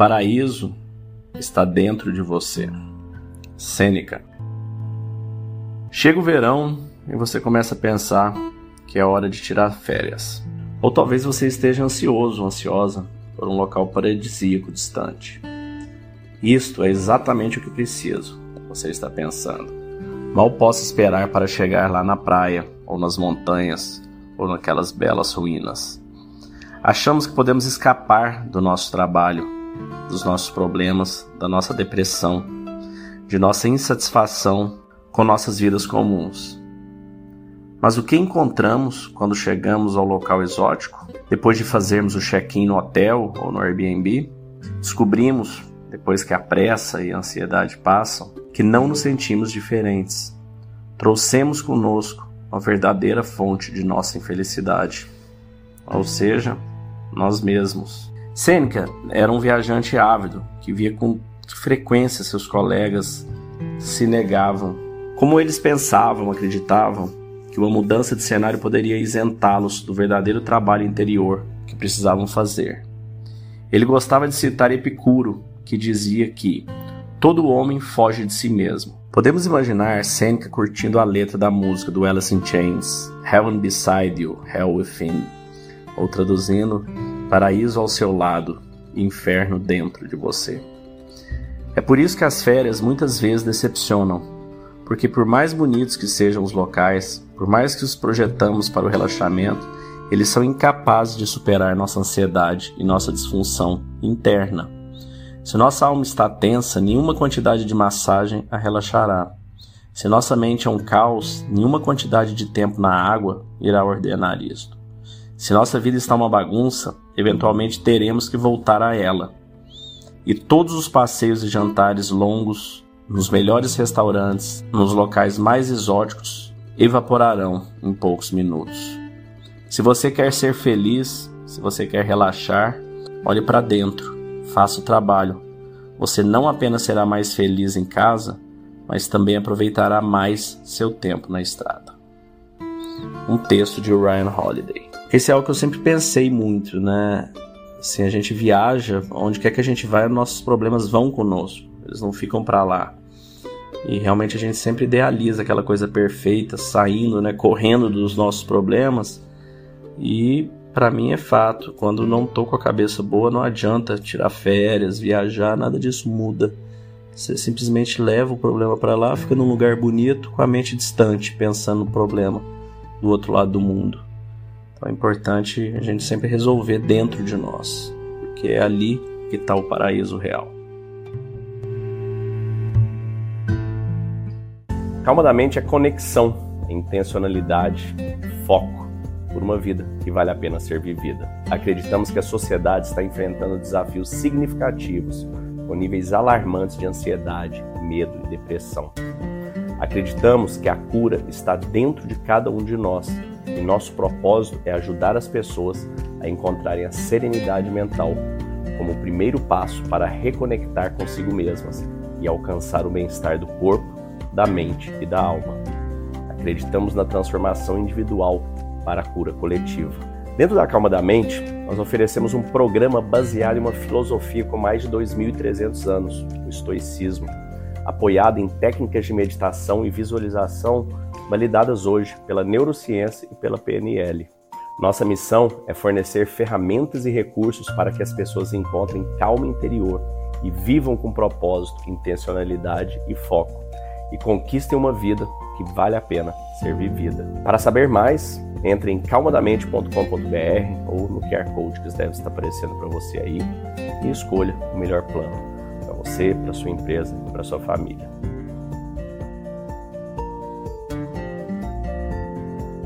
paraíso está dentro de você. Sêneca. Chega o verão e você começa a pensar que é hora de tirar férias. Ou talvez você esteja ansioso, ansiosa por um local paradisíaco distante. Isto é exatamente o que preciso, você está pensando. Mal posso esperar para chegar lá na praia, ou nas montanhas, ou naquelas belas ruínas. Achamos que podemos escapar do nosso trabalho, dos nossos problemas, da nossa depressão, de nossa insatisfação com nossas vidas comuns. Mas o que encontramos quando chegamos ao local exótico? Depois de fazermos o check-in no hotel ou no Airbnb, descobrimos, depois que a pressa e a ansiedade passam, que não nos sentimos diferentes. Trouxemos conosco uma verdadeira fonte de nossa infelicidade, ou seja, nós mesmos. Sêneca era um viajante ávido que via com frequência seus colegas se negavam. Como eles pensavam, acreditavam que uma mudança de cenário poderia isentá-los do verdadeiro trabalho interior que precisavam fazer. Ele gostava de citar Epicuro, que dizia que todo homem foge de si mesmo. Podemos imaginar Seneca curtindo a letra da música do Alice in Chains, Heaven Beside You, Hell Within, ou traduzindo, Paraíso ao seu lado, Inferno dentro de você. É por isso que as férias muitas vezes decepcionam, porque por mais bonitos que sejam os locais, por mais que os projetamos para o relaxamento, eles são incapazes de superar nossa ansiedade e nossa disfunção interna. Se nossa alma está tensa, nenhuma quantidade de massagem a relaxará. Se nossa mente é um caos, nenhuma quantidade de tempo na água irá ordenar isto. Se nossa vida está uma bagunça, eventualmente teremos que voltar a ela. E todos os passeios e jantares longos, nos melhores restaurantes, nos locais mais exóticos, evaporarão em poucos minutos. Se você quer ser feliz, se você quer relaxar, olhe para dentro, faça o trabalho. Você não apenas será mais feliz em casa, mas também aproveitará mais seu tempo na estrada. Um texto de Ryan Holiday. Esse é algo que eu sempre pensei muito, né? Assim, a gente viaja, onde quer que a gente vai, nossos problemas vão conosco. Eles não ficam para lá. E realmente a gente sempre idealiza aquela coisa perfeita, saindo, né, correndo dos nossos problemas. E para mim é fato, quando não tô com a cabeça boa, não adianta tirar férias, viajar, nada disso muda. Você simplesmente leva o problema para lá, fica num lugar bonito, com a mente distante, pensando no problema do outro lado do mundo. Então é importante a gente sempre resolver dentro de nós, porque é ali que está o paraíso real. Calma da mente é conexão, é intencionalidade, foco por uma vida que vale a pena ser vivida. Acreditamos que a sociedade está enfrentando desafios significativos, com níveis alarmantes de ansiedade, medo e depressão. Acreditamos que a cura está dentro de cada um de nós e nosso propósito é ajudar as pessoas a encontrarem a serenidade mental como o primeiro passo para reconectar consigo mesmas e alcançar o bem-estar do corpo da mente e da alma. Acreditamos na transformação individual para a cura coletiva. Dentro da Calma da Mente, nós oferecemos um programa baseado em uma filosofia com mais de 2.300 anos, o estoicismo, apoiado em técnicas de meditação e visualização validadas hoje pela neurociência e pela PNL. Nossa missão é fornecer ferramentas e recursos para que as pessoas encontrem calma interior e vivam com propósito, intencionalidade e foco e conquistem uma vida que vale a pena ser vivida. Para saber mais, entre em calmadamente.com.br ou no QR Code que deve estar aparecendo para você aí e escolha o melhor plano para você, para sua empresa e para sua família.